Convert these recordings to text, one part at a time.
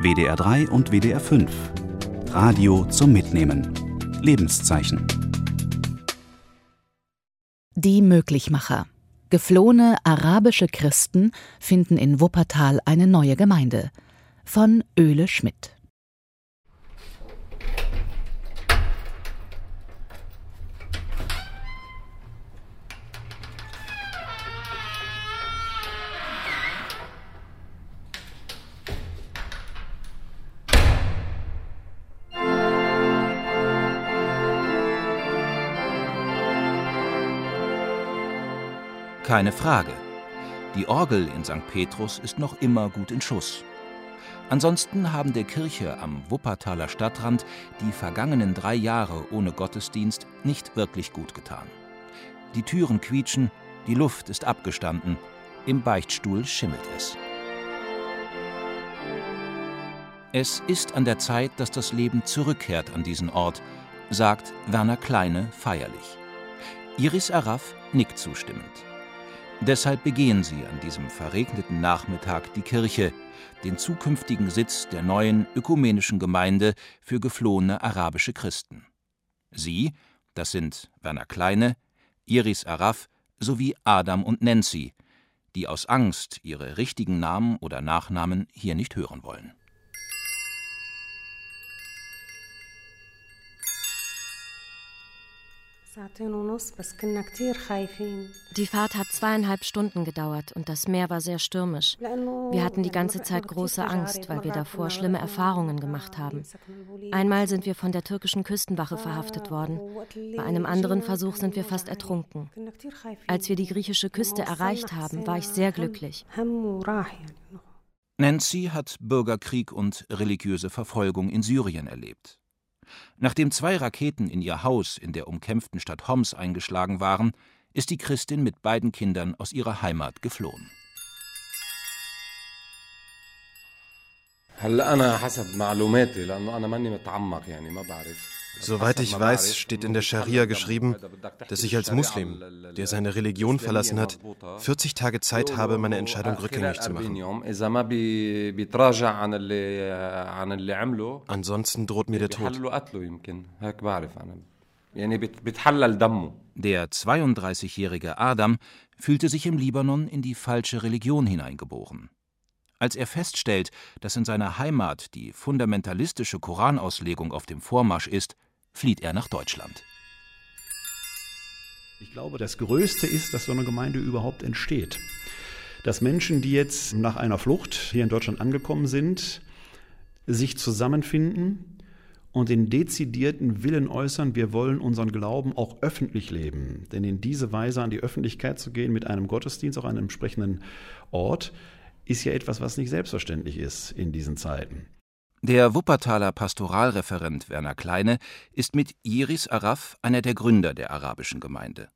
WDR 3 und WDR 5. Radio zum Mitnehmen. Lebenszeichen. Die Möglichmacher. Geflohene arabische Christen finden in Wuppertal eine neue Gemeinde. Von Öle Schmidt. Keine Frage. Die Orgel in St. Petrus ist noch immer gut in Schuss. Ansonsten haben der Kirche am Wuppertaler Stadtrand die vergangenen drei Jahre ohne Gottesdienst nicht wirklich gut getan. Die Türen quietschen, die Luft ist abgestanden, im Beichtstuhl schimmelt es. Es ist an der Zeit, dass das Leben zurückkehrt an diesen Ort, sagt Werner Kleine feierlich. Iris Araf nickt zustimmend. Deshalb begehen sie an diesem verregneten Nachmittag die Kirche, den zukünftigen Sitz der neuen ökumenischen Gemeinde für geflohene arabische Christen. Sie, das sind Werner Kleine, Iris Araf sowie Adam und Nancy, die aus Angst ihre richtigen Namen oder Nachnamen hier nicht hören wollen. Die Fahrt hat zweieinhalb Stunden gedauert und das Meer war sehr stürmisch. Wir hatten die ganze Zeit große Angst, weil wir davor schlimme Erfahrungen gemacht haben. Einmal sind wir von der türkischen Küstenwache verhaftet worden. Bei einem anderen Versuch sind wir fast ertrunken. Als wir die griechische Küste erreicht haben, war ich sehr glücklich. Nancy hat Bürgerkrieg und religiöse Verfolgung in Syrien erlebt. Nachdem zwei Raketen in ihr Haus in der umkämpften Stadt Homs eingeschlagen waren, ist die Christin mit beiden Kindern aus ihrer Heimat geflohen. Soweit ich weiß, steht in der Scharia geschrieben, dass ich als Muslim, der seine Religion verlassen hat, 40 Tage Zeit habe, meine Entscheidung rückgängig zu machen. Ansonsten droht mir der Tod. Der 32-jährige Adam fühlte sich im Libanon in die falsche Religion hineingeboren. Als er feststellt, dass in seiner Heimat die fundamentalistische Koranauslegung auf dem Vormarsch ist, flieht er nach Deutschland. Ich glaube, das Größte ist, dass so eine Gemeinde überhaupt entsteht. Dass Menschen, die jetzt nach einer Flucht hier in Deutschland angekommen sind, sich zusammenfinden und den dezidierten Willen äußern, wir wollen unseren Glauben auch öffentlich leben. Denn in diese Weise an die Öffentlichkeit zu gehen mit einem Gottesdienst, auch an einem entsprechenden Ort, ist ja etwas, was nicht selbstverständlich ist in diesen Zeiten. Der Wuppertaler Pastoralreferent Werner Kleine ist mit Iris Araf einer der Gründer der arabischen Gemeinde.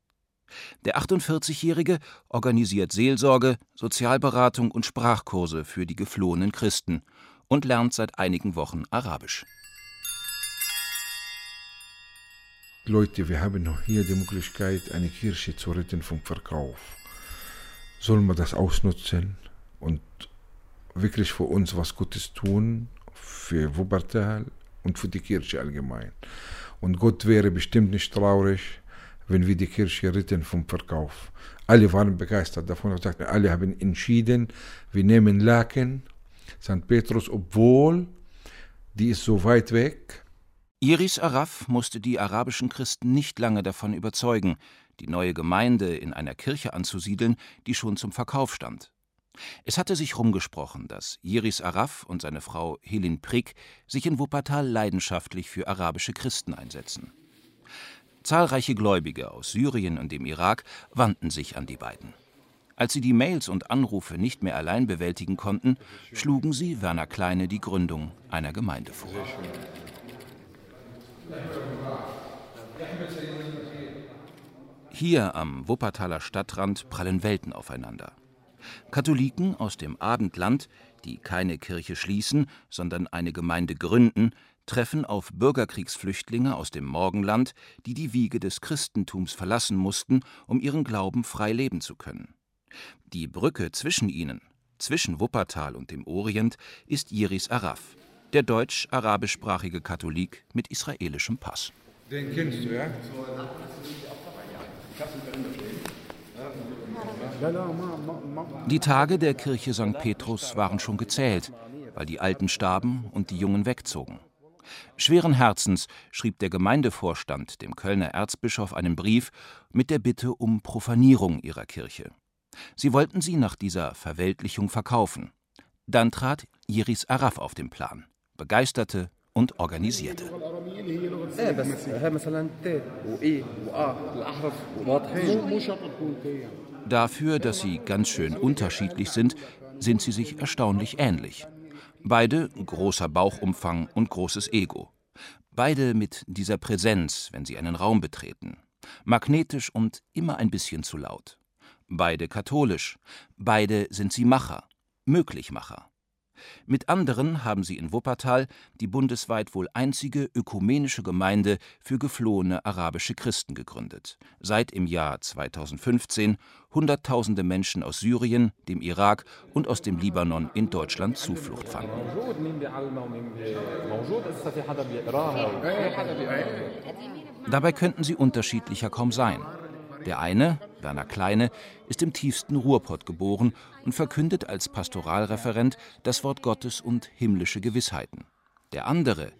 Der 48-Jährige organisiert Seelsorge, Sozialberatung und Sprachkurse für die geflohenen Christen und lernt seit einigen Wochen Arabisch. Leute, wir haben noch hier die Möglichkeit, eine Kirche zu retten vom Verkauf. Sollen wir das ausnutzen? und wirklich für uns was Gutes tun, für Wuppertal und für die Kirche allgemein. Und Gott wäre bestimmt nicht traurig, wenn wir die Kirche retten vom Verkauf. Alle waren begeistert davon und sagten, alle haben entschieden, wir nehmen Laken, St. Petrus, obwohl die ist so weit weg. Iris Araf musste die arabischen Christen nicht lange davon überzeugen, die neue Gemeinde in einer Kirche anzusiedeln, die schon zum Verkauf stand. Es hatte sich rumgesprochen, dass Jiris Araf und seine Frau Helin Prick sich in Wuppertal leidenschaftlich für arabische Christen einsetzen. Zahlreiche Gläubige aus Syrien und dem Irak wandten sich an die beiden. Als sie die Mails und Anrufe nicht mehr allein bewältigen konnten, schlugen sie Werner Kleine die Gründung einer Gemeinde vor. Hier am Wuppertaler Stadtrand prallen Welten aufeinander. Katholiken aus dem Abendland, die keine Kirche schließen, sondern eine Gemeinde gründen, treffen auf Bürgerkriegsflüchtlinge aus dem Morgenland, die die Wiege des Christentums verlassen mussten, um ihren Glauben frei leben zu können. Die Brücke zwischen ihnen, Zwischen Wuppertal und dem Orient ist Yiris Araf, der deutsch-arabischsprachige Katholik mit israelischem Pass. Den kennst du, ja? Die Tage der Kirche St. Petrus waren schon gezählt, weil die Alten starben und die Jungen wegzogen. Schweren Herzens schrieb der Gemeindevorstand dem Kölner Erzbischof einen Brief mit der Bitte um Profanierung ihrer Kirche. Sie wollten sie nach dieser Verweltlichung verkaufen. Dann trat Yiris Araf auf den Plan, begeisterte und organisierte. Dafür, dass sie ganz schön unterschiedlich sind, sind sie sich erstaunlich ähnlich. Beide großer Bauchumfang und großes Ego. Beide mit dieser Präsenz, wenn sie einen Raum betreten. Magnetisch und immer ein bisschen zu laut. Beide katholisch. Beide sind sie Macher, Möglichmacher. Mit anderen haben sie in Wuppertal die bundesweit wohl einzige ökumenische Gemeinde für geflohene arabische Christen gegründet, seit im Jahr 2015 Hunderttausende Menschen aus Syrien, dem Irak und aus dem Libanon in Deutschland Zuflucht fanden. Dabei könnten sie unterschiedlicher kaum sein. Der eine, Werner Kleine, ist im tiefsten Ruhrpott geboren und verkündet als Pastoralreferent das Wort Gottes und himmlische Gewissheiten. Der andere,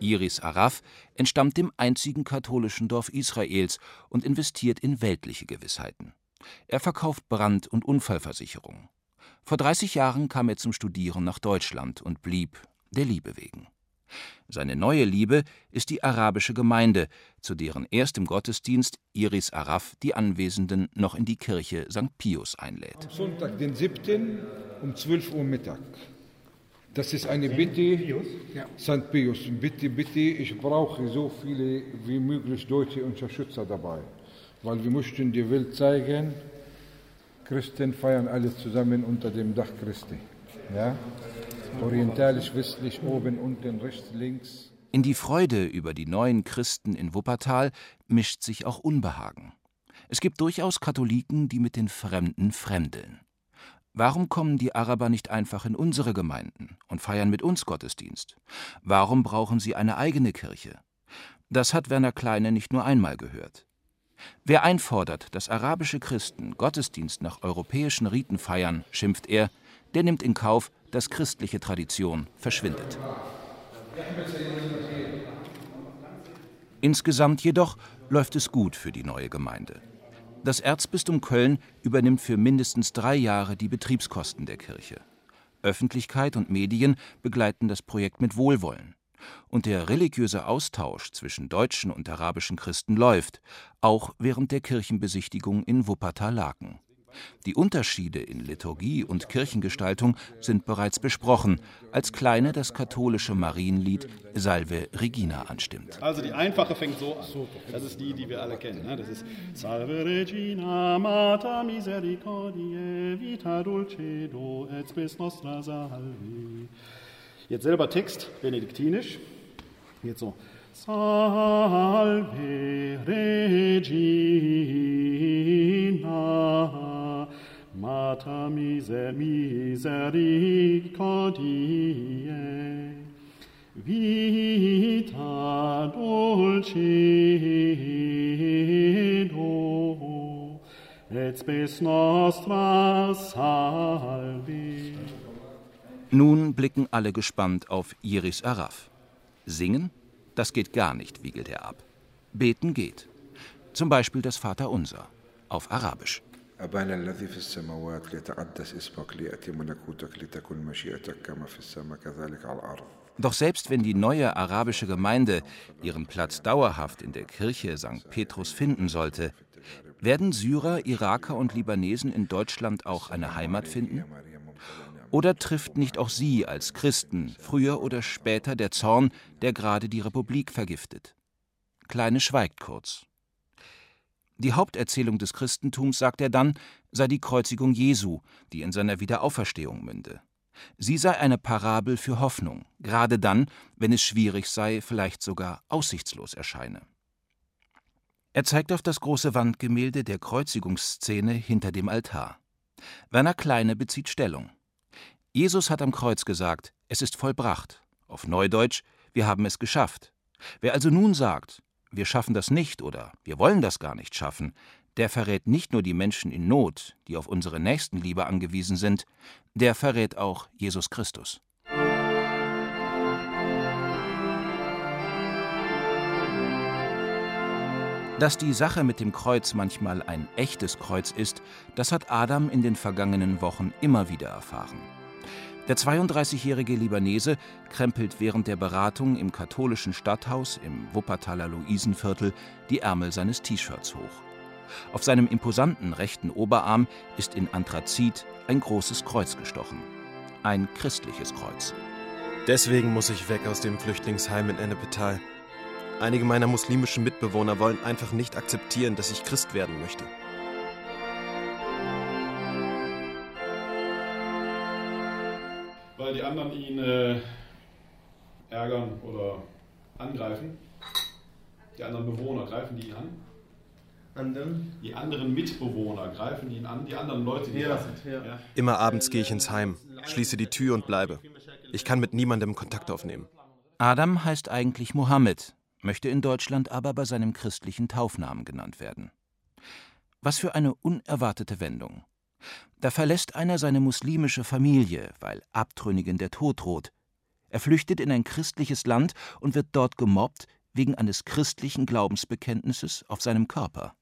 Iris Araf, entstammt dem einzigen katholischen Dorf Israels und investiert in weltliche Gewissheiten. Er verkauft Brand- und Unfallversicherung. Vor 30 Jahren kam er zum Studieren nach Deutschland und blieb der Liebe wegen. Seine neue Liebe ist die arabische Gemeinde, zu deren erstem Gottesdienst Iris Araf die Anwesenden noch in die Kirche St. Pius einlädt. Am Sonntag, den 7. um 12 Uhr Mittag. Das ist eine Bitte, St. Pius, bitte, bitte, ich brauche so viele wie möglich deutsche Unterstützer dabei, weil wir möchten die Welt zeigen, Christen feiern alle zusammen unter dem Dach Christi. Ja? Orientalisch, westlich, oben, unten, rechts, links. In die Freude über die neuen Christen in Wuppertal mischt sich auch Unbehagen. Es gibt durchaus Katholiken, die mit den Fremden fremdeln. Warum kommen die Araber nicht einfach in unsere Gemeinden und feiern mit uns Gottesdienst? Warum brauchen sie eine eigene Kirche? Das hat Werner Kleine nicht nur einmal gehört. Wer einfordert, dass arabische Christen Gottesdienst nach europäischen Riten feiern, schimpft er, der nimmt in Kauf, dass christliche Tradition verschwindet. Insgesamt jedoch läuft es gut für die neue Gemeinde. Das Erzbistum Köln übernimmt für mindestens drei Jahre die Betriebskosten der Kirche. Öffentlichkeit und Medien begleiten das Projekt mit Wohlwollen. Und der religiöse Austausch zwischen deutschen und arabischen Christen läuft, auch während der Kirchenbesichtigung in Wuppertal-Laken. Die Unterschiede in Liturgie und Kirchengestaltung sind bereits besprochen, als Kleine das katholische Marienlied Salve Regina anstimmt. Also die einfache fängt so an. Das ist die, die wir alle kennen. Ne? Das ist Salve Regina, Mater Misericordiae, vita dulcedo et spes nostra salve. Jetzt selber Text, benediktinisch. Jetzt so. Salve Regina, Mater miser misericordiae, vita dulcedo, et spes nostra salve. Nun blicken alle gespannt auf Iris Araf. Singen? Das geht gar nicht, wiegelt er ab. Beten geht. Zum Beispiel das Vaterunser auf Arabisch. أبانا الذي في السماوات ليتقدس اسمك ليأتي ملكوتك لتكن مشيئتك كما في السماء كذلك على الأرض Doch selbst wenn die neue arabische Gemeinde ihren Platz dauerhaft in der Kirche St. Petrus finden sollte, werden Syrer, Iraker und Libanesen in Deutschland auch eine Heimat finden? Oder trifft nicht auch sie als Christen früher oder später der Zorn, der gerade die Republik vergiftet? Kleine schweigt kurz. Die Haupterzählung des Christentums, sagt er dann, sei die Kreuzigung Jesu, die in seiner Wiederauferstehung münde. Sie sei eine Parabel für Hoffnung, gerade dann, wenn es schwierig sei, vielleicht sogar aussichtslos erscheine. Er zeigt auf das große Wandgemälde der Kreuzigungsszene hinter dem Altar. Werner Kleine bezieht Stellung. Jesus hat am Kreuz gesagt, es ist vollbracht. Auf Neudeutsch, wir haben es geschafft. Wer also nun sagt, wir schaffen das nicht oder wir wollen das gar nicht schaffen, der verrät nicht nur die Menschen in Not, die auf unsere Nächstenliebe angewiesen sind, der verrät auch Jesus Christus. Dass die Sache mit dem Kreuz manchmal ein echtes Kreuz ist, das hat Adam in den vergangenen Wochen immer wieder erfahren. Der 32-jährige Libanese krempelt während der Beratung im katholischen Stadthaus im Wuppertaler Luisenviertel die Ärmel seines T-Shirts hoch. Auf seinem imposanten rechten Oberarm ist in Anthrazit ein großes Kreuz gestochen. Ein christliches Kreuz. Deswegen muss ich weg aus dem Flüchtlingsheim in Ennepetal. Einige meiner muslimischen Mitbewohner wollen einfach nicht akzeptieren, dass ich Christ werden möchte. Weil die anderen ihn äh, ärgern oder angreifen. Die anderen Bewohner greifen die ihn an anderen? Die anderen Mitbewohner greifen ihn an, die anderen Leute, die ja, sind. Ja. Immer abends gehe ich ins Heim, schließe die Tür und bleibe. Ich kann mit niemandem Kontakt aufnehmen. Adam heißt eigentlich Mohammed, möchte in Deutschland aber bei seinem christlichen Taufnamen genannt werden. Was für eine unerwartete Wendung. Da verlässt einer seine muslimische Familie, weil Abtrünnigen der Tod droht. Er flüchtet in ein christliches Land und wird dort gemobbt wegen eines christlichen Glaubensbekenntnisses auf seinem Körper.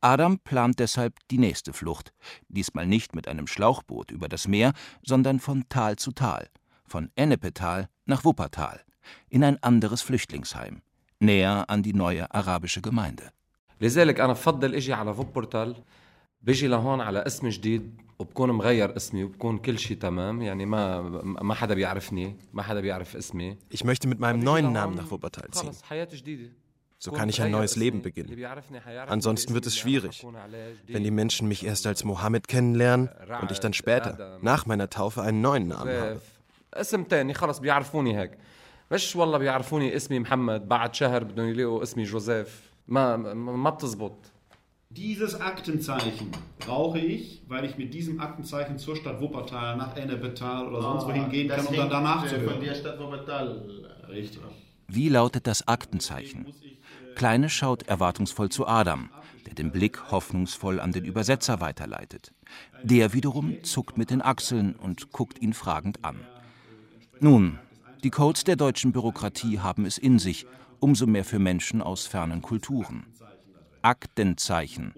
Adam plant deshalb die nächste Flucht, diesmal nicht mit einem Schlauchboot über das Meer, sondern von Tal zu Tal, von Ennepetal nach Wuppertal, in ein anderes Flüchtlingsheim, näher an die neue arabische Gemeinde. لذلك أنا بفضل إجي على فوبورتال بيجي لهون على اسم جديد وبكون مغير اسمي وبكون كل شيء تمام يعني ما ما حدا بيعرفني ما حدا بيعرف اسمي Ich möchte mit meinem neuen Namen nach Wuppertal ziehen. So kann ich ein neues Leben beginnen. Ansonsten wird es schwierig, wenn die Menschen mich erst als Mohammed kennenlernen und ich dann später, nach meiner Taufe, einen neuen Namen habe. اسم تاني خلص بيعرفوني هيك مش والله بيعرفوني اسمي محمد بعد شهر بدهم يلاقوا اسمي جوزيف ما ما بتزبط dieses Aktenzeichen brauche ich, weil ich mit diesem Aktenzeichen zur Stadt Wuppertal, nach Ennepetal oder sonst wohin gehen kann, um dann danach zu hören. Von der Stadt Wuppertal. Richtig. Wie lautet das Aktenzeichen? Kleine schaut erwartungsvoll zu Adam, der den Blick hoffnungsvoll an den Übersetzer weiterleitet. Der wiederum zuckt mit den Achseln und guckt ihn fragend an. Nun, die Codes der deutschen Bürokratie haben es in sich, umso mehr für Menschen aus fernen Kulturen. Aktenzeichen,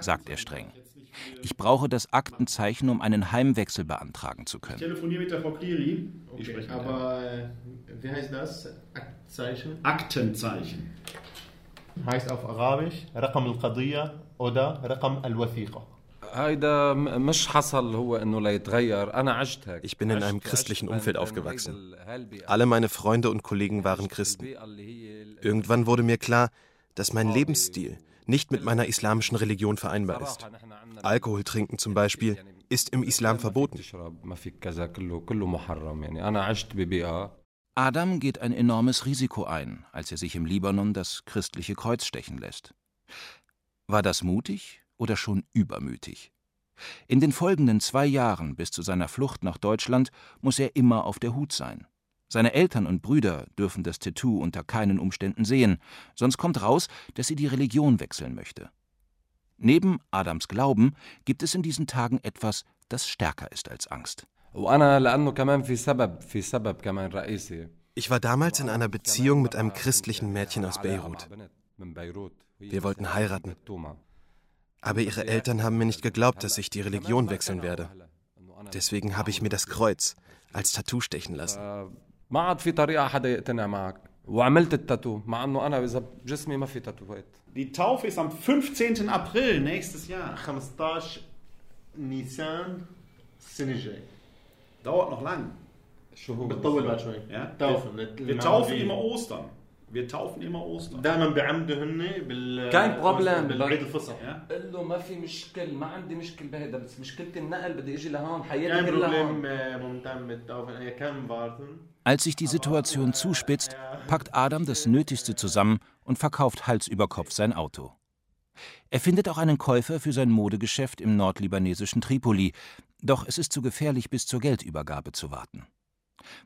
sagt er streng. Ich brauche das Aktenzeichen, um einen Heimwechsel beantragen zu können. Ich telefoniere mit der Frau Cleary. Okay, aber äh, wie heißt das? Aktenzeichen? Aktenzeichen. Heißt auf Arabisch Rakam al-Qadiyya oder Rakam al-Wathiqa. Ich bin in einem christlichen Umfeld aufgewachsen. Alle meine Freunde und Kollegen waren Christen. Irgendwann wurde mir klar, dass mein Lebensstil, nicht mit meiner islamischen Religion vereinbar ist. Alkohol trinken zum Beispiel ist im Islam verboten. Adam geht ein enormes Risiko ein, als er sich im Libanon das christliche Kreuz stechen lässt. War das mutig oder schon übermütig? In den folgenden zwei Jahren bis zu seiner Flucht nach Deutschland muss er immer auf der Hut sein. Seine Eltern und Brüder dürfen das Tattoo unter keinen Umständen sehen, sonst kommt raus, dass sie die Religion wechseln möchte. Neben Adams Glauben gibt es in diesen Tagen etwas, das stärker ist als Angst. Ich war damals in einer Beziehung mit einem christlichen Mädchen aus Beirut. Wir wollten heiraten. Aber ihre Eltern haben mir nicht geglaubt, dass ich die Religion wechseln werde. Deswegen habe ich mir das Kreuz als Tattoo stechen lassen. ما عاد في طريقة حدا يقتنع معك وعملت التاتو مع إنه أنا إذا جسمي ما في تاتوهات Die Taufe ist am 15. ابريل nächstes Jahr. 15 نيسان السنة الجايه دوت noch lang. شهور بتطول بعد شوي. Yeah. Taufe. Wir taufen ايما Ostern. Wir taufen immer Ostern. دائما بعمدوا هن بال كان بروبلم بالعيد الفصح قل له ما في مشكل ما عندي مشكل بهيدا بس مشكلتي النقل بدي إجي لهون حياتي كلها هون آه، كان بروبلم ممتعم بالتوفن كان بارتن Als sich die Situation zuspitzt, packt Adam das Nötigste zusammen und verkauft Hals über Kopf sein Auto. Er findet auch einen Käufer für sein Modegeschäft im nordlibanesischen Tripoli, doch es ist zu gefährlich, bis zur Geldübergabe zu warten.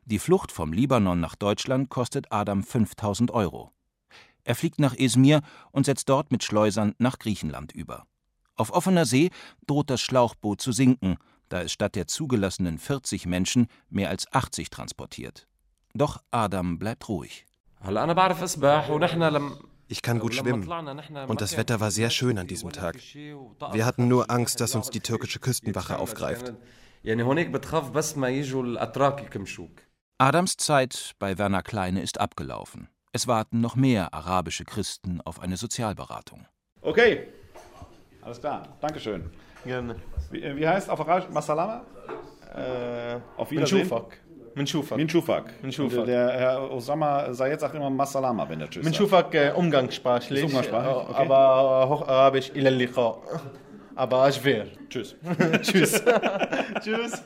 Die Flucht vom Libanon nach Deutschland kostet Adam 5000 Euro. Er fliegt nach Izmir und setzt dort mit Schleusern nach Griechenland über. Auf offener See droht das Schlauchboot zu sinken, da es statt der zugelassenen 40 Menschen mehr als 80 transportiert. Doch Adam bleibt ruhig. Ich kann gut schwimmen. Und das Wetter war sehr schön an diesem Tag. Wir hatten nur Angst, dass uns die türkische Küstenwache aufgreift. Adams Zeit bei Werner Kleine ist abgelaufen. Es warten noch mehr arabische Christen auf eine Sozialberatung. Okay, alles klar. Dankeschön. Gerne. Wie, wie heißt auf Arabisch Masalama? Äh, auf Wiedersehen. Min Schufak. Min Schufak. Min Schufak. Der Herr Osama Sayed sagt immer Masalama, wenn er tschüss Min Schufak äh, umgangssprachlich. Umgangssprachlich, okay. Aber Hocharabisch Ilal Liqa. Aber schwer. Tschüss. Tschüss. Tschüss.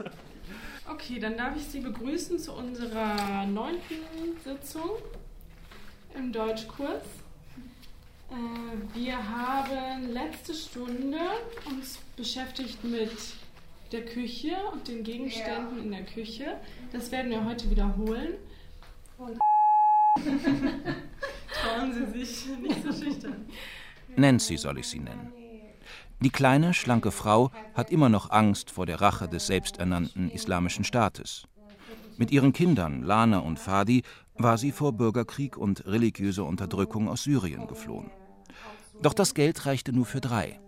Okay, dann darf ich Sie begrüßen zu unserer neunten Sitzung im Deutschkurs. Äh, wir haben letzte Stunde uns beschäftigt mit der Küche und den Gegenständen ja. in der Küche. Das werden wir heute wiederholen. Trauen Sie sich nicht so schüchtern. Nancy soll ich sie nennen. Die kleine, schlanke Frau hat immer noch Angst vor der Rache des selbsternannten Islamischen Staates. Mit ihren Kindern, Lana und Fadi, war sie vor Bürgerkrieg und religiöser Unterdrückung aus Syrien geflohen. Doch das Geld reichte nur für drei.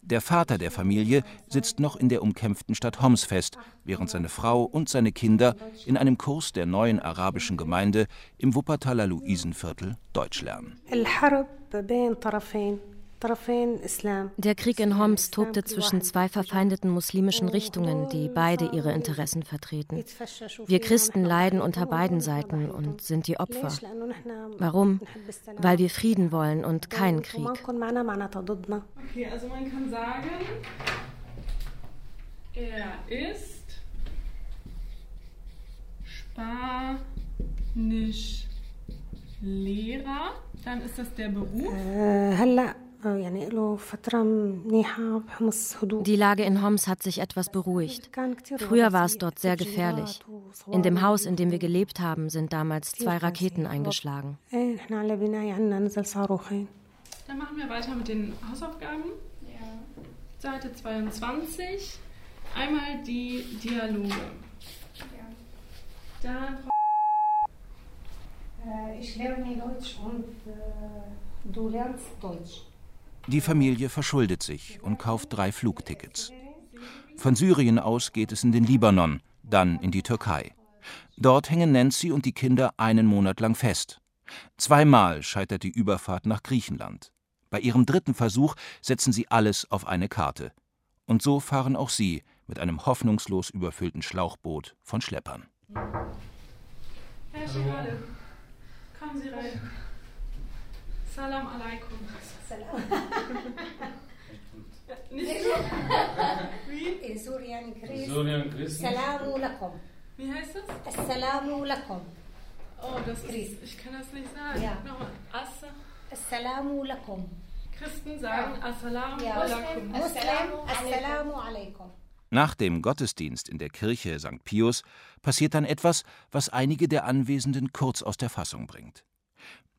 Der Vater der Familie sitzt noch in der umkämpften Stadt Homs fest, während seine Frau und seine Kinder in einem Kurs der neuen arabischen Gemeinde im Wuppertaler Luisenviertel Deutsch lernen. Der Krieg in Homs tobte zwischen zwei verfeindeten muslimischen Richtungen, die beide ihre Interessen vertreten. Wir Christen leiden unter beiden Seiten und sind die Opfer. Warum? Weil wir Frieden wollen und keinen Krieg. Okay, also man kann sagen, er ist Spanisch Lehrer. Dann ist das der Beruf. Die Lage in Homs hat sich etwas beruhigt. Früher war es dort sehr gefährlich. In dem Haus, in dem wir gelebt haben, sind damals zwei Raketen eingeschlagen. Dann machen wir weiter mit den Hausaufgaben. Seite 22. Einmal die Dialoge. Dann ich lerne Deutsch und du lernst Deutsch. Die Familie verschuldet sich und kauft drei Flugtickets. Von Syrien aus geht es in den Libanon, dann in die Türkei. Dort hängen Nancy und die Kinder einen Monat lang fest. Zweimal scheitert die Überfahrt nach Griechenland. Bei ihrem dritten Versuch setzen sie alles auf eine Karte. Und so fahren auch sie mit einem hoffnungslos überfüllten Schlauchboot von Schleppern. Herr Schirade, kommen Sie rein. Salam alaikum. Salam. Nicht so? Wie? In Syrien Christ. Syrien Christ. Salamu lakum. Wie heißt das? Assalamu lakum. Oh, das ist, ich kann das nicht sagen. Ja. Nochmal. Assa. Assalamu lakum. Christen sagen ja. Assalamu ja. alaikum. Muslim, Assalamu alaikum. Nach dem Gottesdienst in der Kirche St. Pius passiert dann etwas, was einige der Anwesenden kurz aus der Fassung bringt.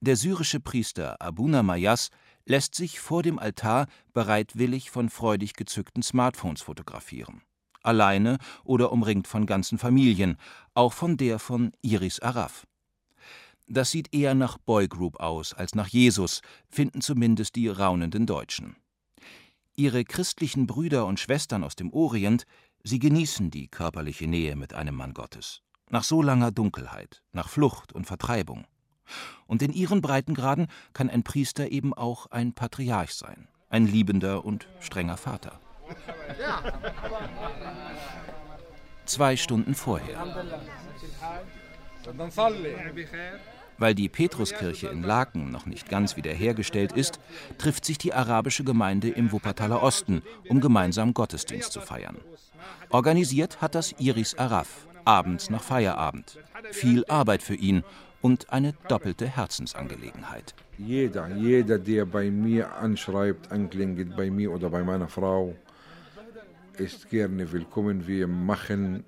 Der syrische Priester Abuna Mayas lässt sich vor dem Altar bereitwillig von freudig gezückten Smartphones fotografieren. Alleine oder umringt von ganzen Familien, auch von der von Iris Araf. Das sieht eher nach Boygroup aus als nach Jesus, finden zumindest die raunenden Deutschen. Ihre christlichen Brüder und Schwestern aus dem Orient, sie genießen die körperliche Nähe mit einem Mann Gottes. Nach so langer Dunkelheit, nach Flucht und Vertreibung. Und in ihren Breitengraden kann ein Priester eben auch ein Patriarch sein, ein liebender und strenger Vater. Zwei Stunden vorher. Weil die Petruskirche in Laken noch nicht ganz wiederhergestellt ist, trifft sich die arabische Gemeinde im Wuppertaler Osten, um gemeinsam Gottesdienst zu feiern. Organisiert hat das Iris Araf, abends nach Feierabend. Viel Arbeit für ihn und eine doppelte Herzensangelegenheit. Jeder, jeder, der bei mir anschreibt, anklingelt bei mir oder bei meiner Frau, ist gerne willkommen. Wir machen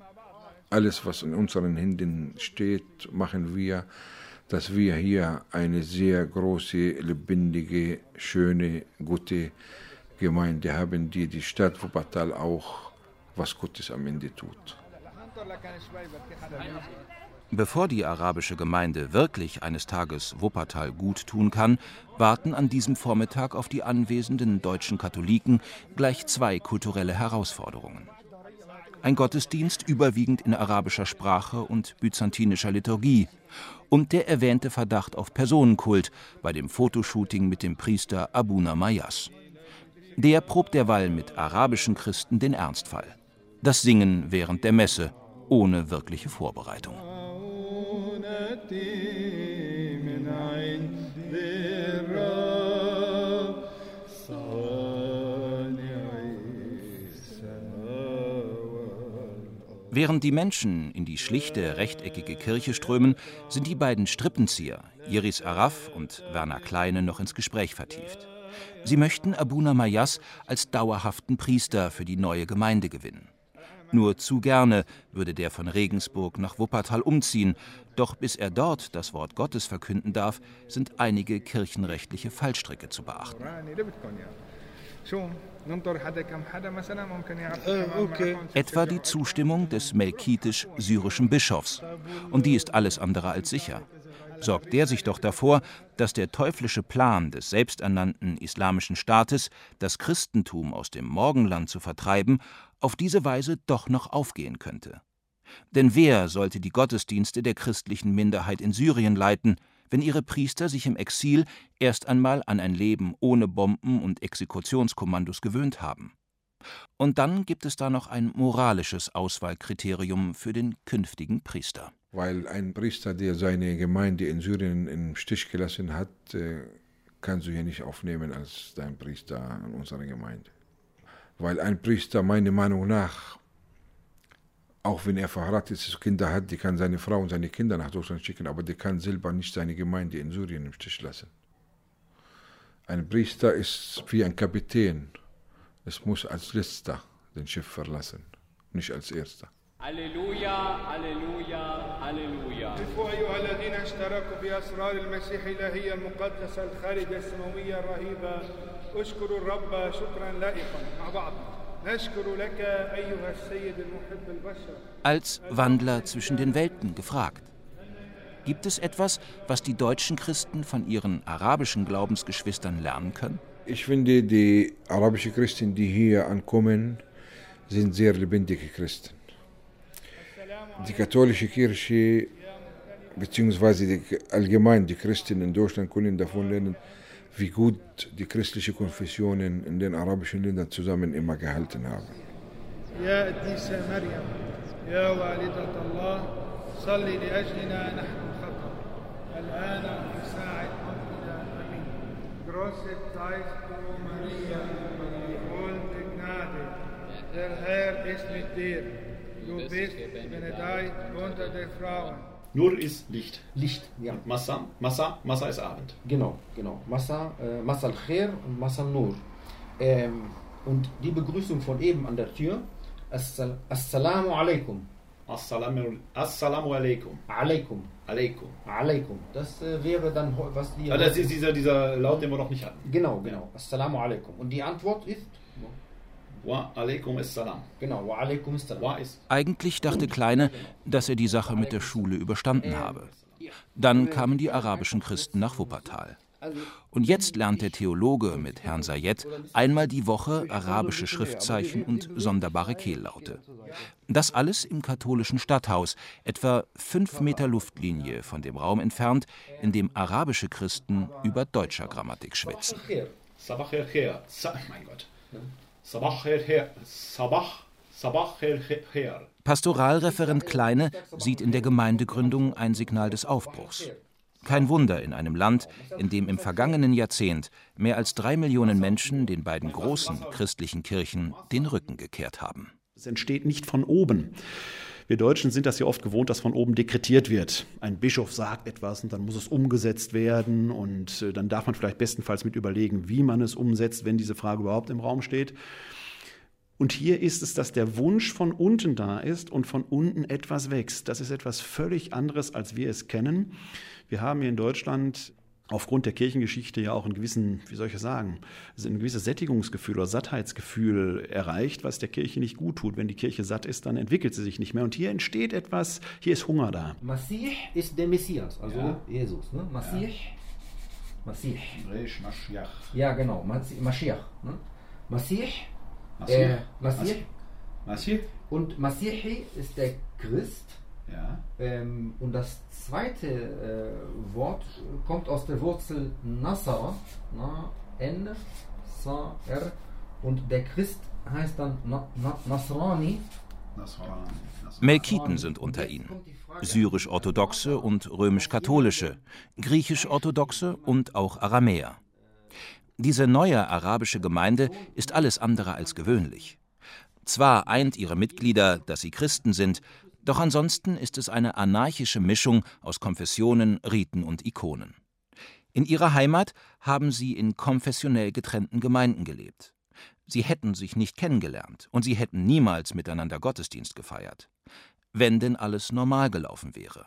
alles, was in unseren Händen steht, machen wir, dass wir hier eine sehr große, lebendige, schöne, gute Gemeinde haben, die die Stadt Wuppertal auch was Gutes am Ende tut. Bevor die arabische Gemeinde wirklich eines Tages Wuppertal gut tun kann, warten an diesem Vormittag auf die anwesenden deutschen Katholiken gleich zwei kulturelle Herausforderungen. Ein Gottesdienst überwiegend in arabischer Sprache und byzantinischer Liturgie und der erwähnte Verdacht auf Personenkult bei dem Fotoshooting mit dem Priester Abuna Mayas. Der probt derweil mit arabischen Christen den Ernstfall. Das Singen während der Messe, ohne wirkliche Vorbereitung. Während die Menschen in die schlichte, rechteckige Kirche strömen, sind die beiden Strippenzieher, Iris Araf und Werner Kleine, noch ins Gespräch vertieft. Sie möchten Abuna Mayas als dauerhaften Priester für die neue Gemeinde gewinnen. Nur zu gerne würde der von Regensburg nach Wuppertal umziehen, doch bis er dort das Wort Gottes verkünden darf, sind einige kirchenrechtliche Fallstricke zu beachten. Etwa die Zustimmung des melkitisch-syrischen Bischofs. Und die ist alles andere als sicher. Sorgt der sich doch davor, dass der teuflische Plan des selbsternannten islamischen Staates, das Christentum aus dem Morgenland zu vertreiben, auf diese Weise doch noch aufgehen könnte. Denn wer sollte die Gottesdienste der christlichen Minderheit in Syrien leiten, wenn ihre Priester sich im Exil erst einmal an ein Leben ohne Bomben und Exekutionskommandos gewöhnt haben? Und dann gibt es da noch ein moralisches Auswahlkriterium für den künftigen Priester. Weil ein Priester, der seine Gemeinde in Syrien im Stich gelassen hat, äh, kannst du hier nicht aufnehmen als dein Priester in unserer Gemeinde. Weil ein Priester, meiner Meinung nach, auch wenn er verheiratet ist, Kinder hat, die kann seine Frau und seine Kinder nach Deutschland schicken, aber die kann selber nicht seine Gemeinde in Syrien im Stich lassen. Ein Priester ist wie ein Kapitän. Es muss als letzter den Schiff verlassen, nicht als erster. Halleluja, Halleluja, Halleluja. شوفوا أيها الذين اشتركوا في أسرار المسيح الإلهية المقدسة الخارجة السماوية الرهيبة اشكروا الرب شكرا لائقا مع بعض نشكر لك أيها السيد المحب البشر Als Wandler zwischen den Welten gefragt. Gibt es etwas, was die deutschen Christen von ihren arabischen Glaubensgeschwistern lernen können? Ich finde, die arabischen Christen, die hier ankommen, sind sehr lebendige Christen die katholische Kirche beziehungsweise allgemein die Christen in Deutschland können davon lernen, wie gut die christlichen Konfessionen in den arabischen Ländern zusammen immer gehalten haben. Ja, diese Maryam, ja, Walidat Allah, salli li ajlina nahnu khata. Al-ana fi sa'at mawtina amin. Große Zeit, O Maria, voll Gnade, der Herr ist mit dir. Du bist benedeit unter den Frauen. Nur ist Licht. Licht, ja. Und Massa, Massa, Massa ist Abend. Genau, genau. Massa, äh, Massa al-Khair und Massa Nur. Ähm, und die Begrüßung von eben an der Tür. Assal Assalamu alaikum. Assalamu, Assalamu alaikum. Alaikum. Alaikum. Alaikum. Das äh, wäre dann, was die. Ah, das ist dieser, dieser Laut, den wir noch nicht hatten. Genau, genau. Assalamu alaikum. Und die Antwort ist. Wa alaikum assalam. Genau, wa alaikum assalam. Eigentlich dachte Kleine, dass er die Sache mit der Schule überstanden habe. Dann kamen die arabischen Christen nach Wuppertal. Und jetzt lernt der Theologe mit Herrn Sayed einmal die Woche arabische Schriftzeichen und sonderbare Kehllaute. Das alles im katholischen Stadthaus, etwa fünf Meter Luftlinie von dem Raum entfernt, in dem arabische Christen über deutscher Grammatik schwätzen. Sabach mein Gott. Sabach her, Sabach, Sabach her. Pastoralreferent Kleine sieht in der Gemeindegründung ein Signal des Aufbruchs. Kein Wunder in einem Land, in dem im vergangenen Jahrzehnt mehr als drei Millionen Menschen den beiden großen christlichen Kirchen den Rücken gekehrt haben. Es entsteht nicht von oben. Wir Deutschen sind das ja oft gewohnt, dass von oben dekretiert wird. Ein Bischof sagt etwas und dann muss es umgesetzt werden und äh, dann darf man vielleicht bestenfalls mit überlegen, wie man es umsetzt, wenn diese Frage überhaupt im Raum steht. Und hier ist es, dass der Wunsch von unten da ist und von unten etwas wächst. Das ist etwas völlig anderes, als wir es kennen. Wir haben hier in Deutschland aufgrund der Kirchengeschichte ja auch einen gewissen, wie soll ich sagen, ein gewisses Sättigungsgefühl oder Sattheitsgefühl erreicht, was der Kirche nicht gut tut. Wenn die Kirche satt ist, dann entwickelt sie sich nicht mehr. Und hier entsteht etwas, hier ist Hunger da. Masih ist der Messias, also ja. Jesus. Ne? Masih. Ja. Masih. Ja, genau, Mashiach. Ne? Masih. Masih. Äh, Masih. Masih. Und Masihi ist der Christ. Ja. Ähm, und das zweite äh, Wort kommt aus der Wurzel Nasara, na, N, Sa, R, und der Christ heißt dann na, na, Nasrani. Melkiten sind unter ihnen, syrisch-orthodoxe und römisch-katholische, griechisch-orthodoxe und auch Aramäer. Diese neue arabische Gemeinde ist alles andere als gewöhnlich. Zwar eint ihre Mitglieder, dass sie Christen sind, doch ansonsten ist es eine anarchische Mischung aus Konfessionen, Riten und Ikonen. In ihrer Heimat haben sie in konfessionell getrennten Gemeinden gelebt. Sie hätten sich nicht kennengelernt und sie hätten niemals miteinander Gottesdienst gefeiert. Wenn denn alles normal gelaufen wäre.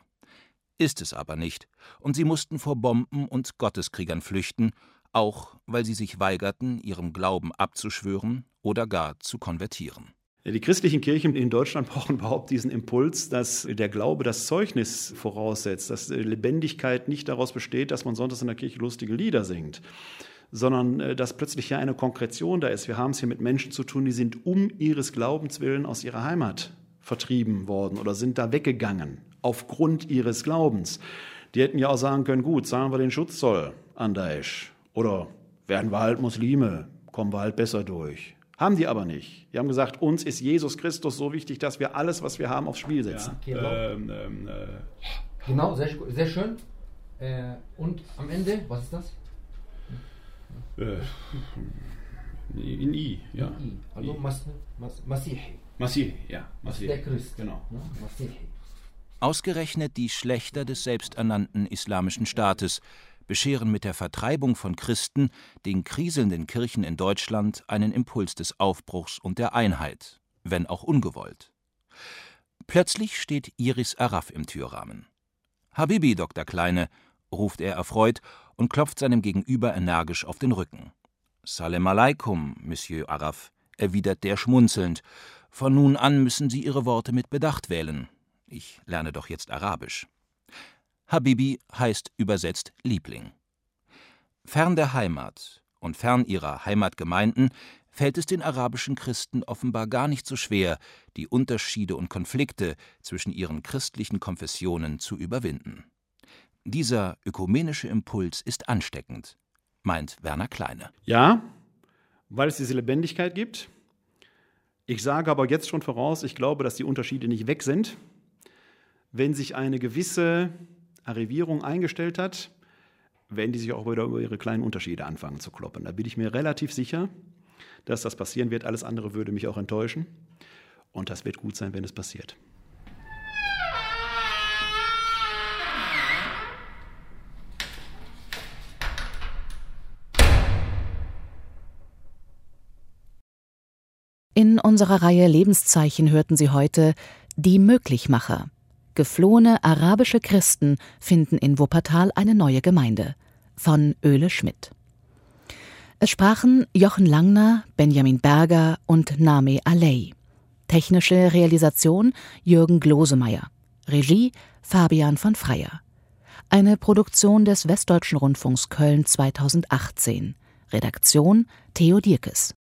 Ist es aber nicht, und sie mussten vor Bomben und Gotteskriegern flüchten, auch weil sie sich weigerten, ihrem Glauben abzuschwören oder gar zu konvertieren. Die christlichen Kirchen in Deutschland brauchen überhaupt diesen Impuls, dass der Glaube das Zeugnis voraussetzt, dass Lebendigkeit nicht daraus besteht, dass man sonntags in der Kirche lustige Lieder singt, sondern äh, dass plötzlich hier eine Konkretion da ist. Wir haben es hier mit Menschen zu tun, die sind um ihres Glaubens willen aus ihrer Heimat vertrieben worden oder sind da weggegangen aufgrund ihres Glaubens. Die hätten ja auch sagen können, gut, zahlen wir den Schutzzoll an Daesh oder werden wir halt Muslime, kommen wir halt besser durch. Haben die aber nicht. Die haben gesagt, uns ist Jesus Christus so wichtig, dass wir alles, was wir haben, aufs Spiel setzen. Ja, genau. Ähm, ähm, äh. genau, sehr, sehr schön. Äh, und am Ende, was ist das? Äh, in I, ja. In I. Also Mas, Mas, Masihi. Masihi, ja. Masihi. Der Christ. Genau. Ja, Masihi. Ausgerechnet die Schlechter des selbsternannten Islamischen Staates bescheren mit der Vertreibung von Christen den kriselnden Kirchen in Deutschland einen Impuls des Aufbruchs und der Einheit, wenn auch ungewollt. Plötzlich steht Iris Araf im Türrahmen. Habibi, Dr. Kleine, ruft er erfreut und klopft seinem Gegenüber energisch auf den Rücken. Salem alaikum, Monsieur Araf, erwidert der schmunzelnd. Von nun an müssen Sie Ihre Worte mit Bedacht wählen. Ich lerne doch jetzt Arabisch. Habibi heißt übersetzt Liebling. Fern der Heimat und fern ihrer Heimatgemeinden fällt es den arabischen Christen offenbar gar nicht so schwer, die Unterschiede und Konflikte zwischen ihren christlichen Konfessionen zu überwinden. Dieser ökumenische Impuls ist ansteckend, meint Werner Kleine. Ja, weil es diese Lebendigkeit gibt. Ich sage aber jetzt schon voraus, ich glaube, dass die Unterschiede nicht weg sind. Wenn sich eine gewisse Arrivierung eingestellt hat, werden die sich auch wieder über ihre kleinen Unterschiede anfangen zu kloppen. Da bin ich mir relativ sicher, dass das passieren wird. Alles andere würde mich auch enttäuschen. Und das wird gut sein, wenn es passiert. In unserer Reihe Lebenszeichen hörten Sie heute Die Möglichmacher. Geflohene arabische Christen finden in Wuppertal eine neue Gemeinde. Von Öle Schmidt. Es sprachen Jochen Langner, Benjamin Berger und Name Aley. Technische Realisation Jürgen Glosemeyer. Regie Fabian von Freyer. Eine Produktion des Westdeutschen Rundfunks Köln 2018. Redaktion Theo Dierkes.